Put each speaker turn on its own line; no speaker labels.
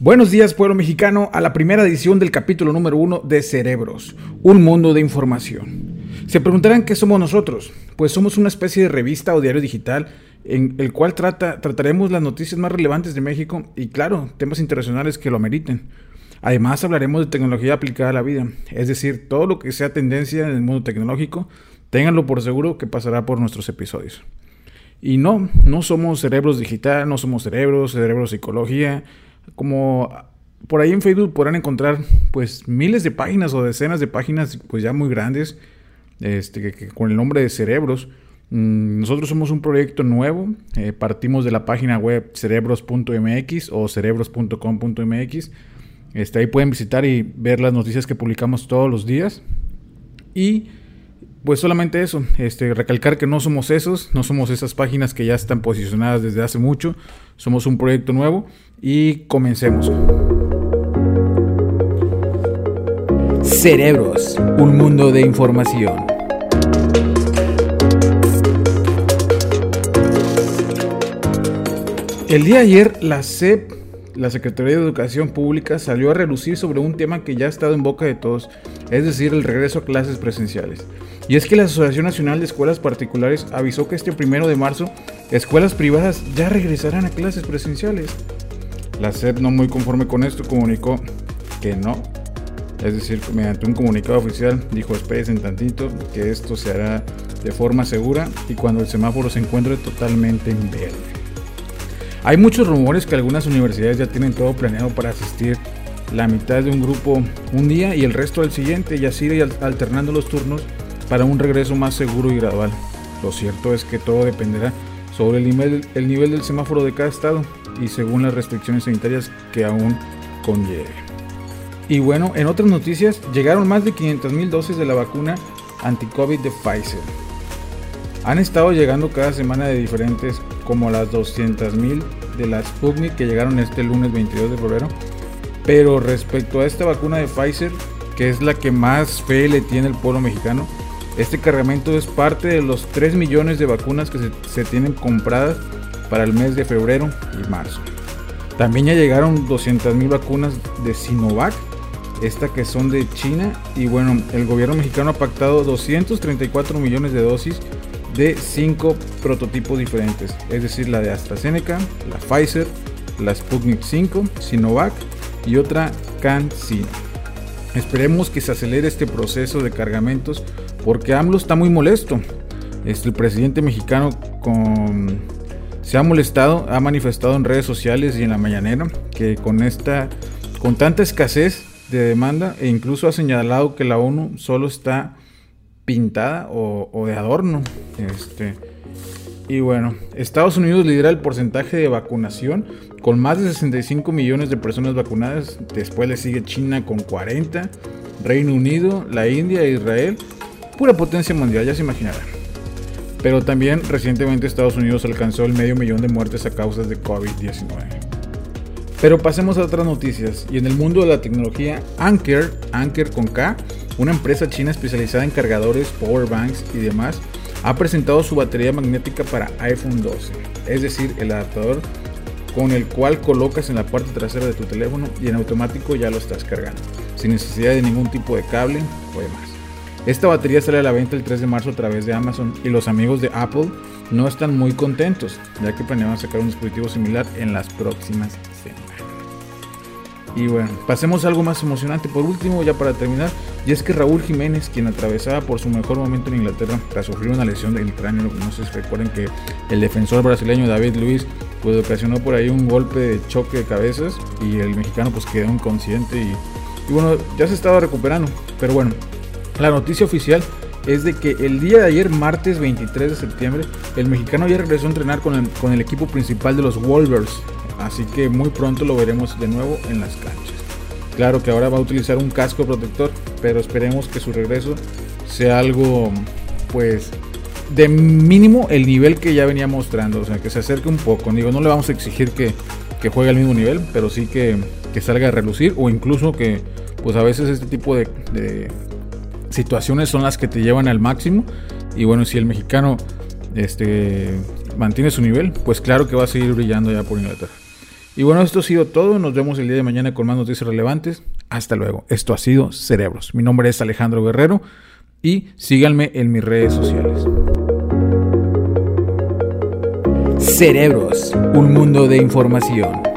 Buenos días pueblo mexicano a la primera edición del capítulo número uno de Cerebros, un mundo de información. Se preguntarán qué somos nosotros, pues somos una especie de revista o diario digital en el cual trata, trataremos las noticias más relevantes de México y claro, temas internacionales que lo ameriten. Además hablaremos de tecnología aplicada a la vida, es decir, todo lo que sea tendencia en el mundo tecnológico, ténganlo por seguro que pasará por nuestros episodios. Y no, no somos cerebros digital, no somos cerebros, cerebros psicología, como por ahí en Facebook podrán encontrar pues miles de páginas o decenas de páginas pues ya muy grandes este, con el nombre de cerebros. Mm, nosotros somos un proyecto nuevo, eh, partimos de la página web cerebros.mx o cerebros.com.mx. Este, ahí pueden visitar y ver las noticias que publicamos todos los días. Y pues solamente eso, este, recalcar que no somos esos, no somos esas páginas que ya están posicionadas desde hace mucho, somos un proyecto nuevo y comencemos.
Cerebros, un mundo de información.
El día de ayer la CEP la Secretaría de Educación Pública salió a relucir sobre un tema que ya ha estado en boca de todos, es decir, el regreso a clases presenciales. Y es que la Asociación Nacional de Escuelas Particulares avisó que este primero de marzo escuelas privadas ya regresarán a clases presenciales. La SEP, no muy conforme con esto, comunicó que no. Es decir, mediante un comunicado oficial, dijo esperen tantito, que esto se hará de forma segura y cuando el semáforo se encuentre totalmente en verde. Hay muchos rumores que algunas universidades ya tienen todo planeado para asistir la mitad de un grupo un día y el resto al siguiente y así alternando los turnos para un regreso más seguro y gradual. Lo cierto es que todo dependerá sobre el nivel, el nivel del semáforo de cada estado y según las restricciones sanitarias que aún conlleve. Y bueno, en otras noticias, llegaron más de 500.000 dosis de la vacuna anti-COVID de Pfizer. Han estado llegando cada semana de diferentes, como las 200.000 de la Sputnik que llegaron este lunes 22 de febrero. Pero respecto a esta vacuna de Pfizer, que es la que más fe le tiene el pueblo mexicano, este cargamento es parte de los 3 millones de vacunas que se, tienen compradas para el mes de febrero y marzo. También ya llegaron 200 mil vacunas de Sinovac, esta que son de China. Y bueno, el gobierno mexicano ha pactado 234 millones de dosis de cinco prototipos diferentes, es decir, la de AstraZeneca, la Pfizer, la Sputnik 5, Sinovac y otra CanSino. Esperemos que se acelere este proceso de cargamentos porque AMLO está muy molesto. El presidente mexicano con, se ha molestado, ha manifestado en redes sociales y en la mañanera que con esta, con tanta escasez de demanda e incluso ha señalado que la ONU solo está pintada o, de adorno. Este, y bueno, Estados Unidos lidera el porcentaje de vacunación con más de 65 millones de personas vacunadas. Después le sigue China con 40, Reino Unido, la India e Israel. Pura potencia mundial, ya se imaginarán. Pero también recientemente Estados Unidos alcanzó el medio millón de muertes a causa de COVID-19. Pero pasemos a otras noticias. Y en el mundo de la tecnología, Anker, Anker con K, una empresa china especializada en cargadores, power banks y demás, ha presentado su batería magnética para iPhone 12, es decir, el adaptador con el cual colocas en la parte trasera de tu teléfono y en automático ya lo estás cargando, sin necesidad de ningún tipo de cable o demás. Esta batería sale a la venta el 3 de marzo a través de Amazon y los amigos de Apple no están muy contentos, ya que planeaban sacar un dispositivo similar en las próximas Y bueno, pasemos a algo más emocionante. Por último, ya para terminar, y es que Raúl Jiménez, quien atravesaba por su mejor momento en Inglaterra tras sufrir una lesión del cráneo, no sé si recuerden que el defensor brasileño David Luis pues ocasionó por ahí un golpe de choque de cabezas y el mexicano pues quedó inconsciente y, y bueno, ya se estaba recuperando, pero bueno, la noticia oficial es de que el día de ayer, martes 23 de septiembre, el mexicano ya regresó a entrenar con el, con el equipo principal de los Wolvers así que muy pronto lo veremos de nuevo en las canchas. Claro que ahora va a utilizar un casco protector, pero esperemos que su regreso sea algo, pues, de mínimo el nivel que ya venía mostrando, o sea, que se acerque un poco. Digo, no le vamos a exigir que, juegue al mismo nivel, pero sí que, salga a relucir o incluso que, pues, a veces este tipo de, de situaciones son las que te llevan al máximo. Y bueno, si el mexicano este, mantiene su nivel, pues claro que va a seguir brillando ya por Inglaterra. Y bueno, esto ha sido todo. Nos vemos el día de mañana con más noticias relevantes. Hasta luego. Esto ha sido Cerebros. Mi nombre es Alejandro Guerrero y síganme en mis redes sociales.
Cerebros, un mundo de información.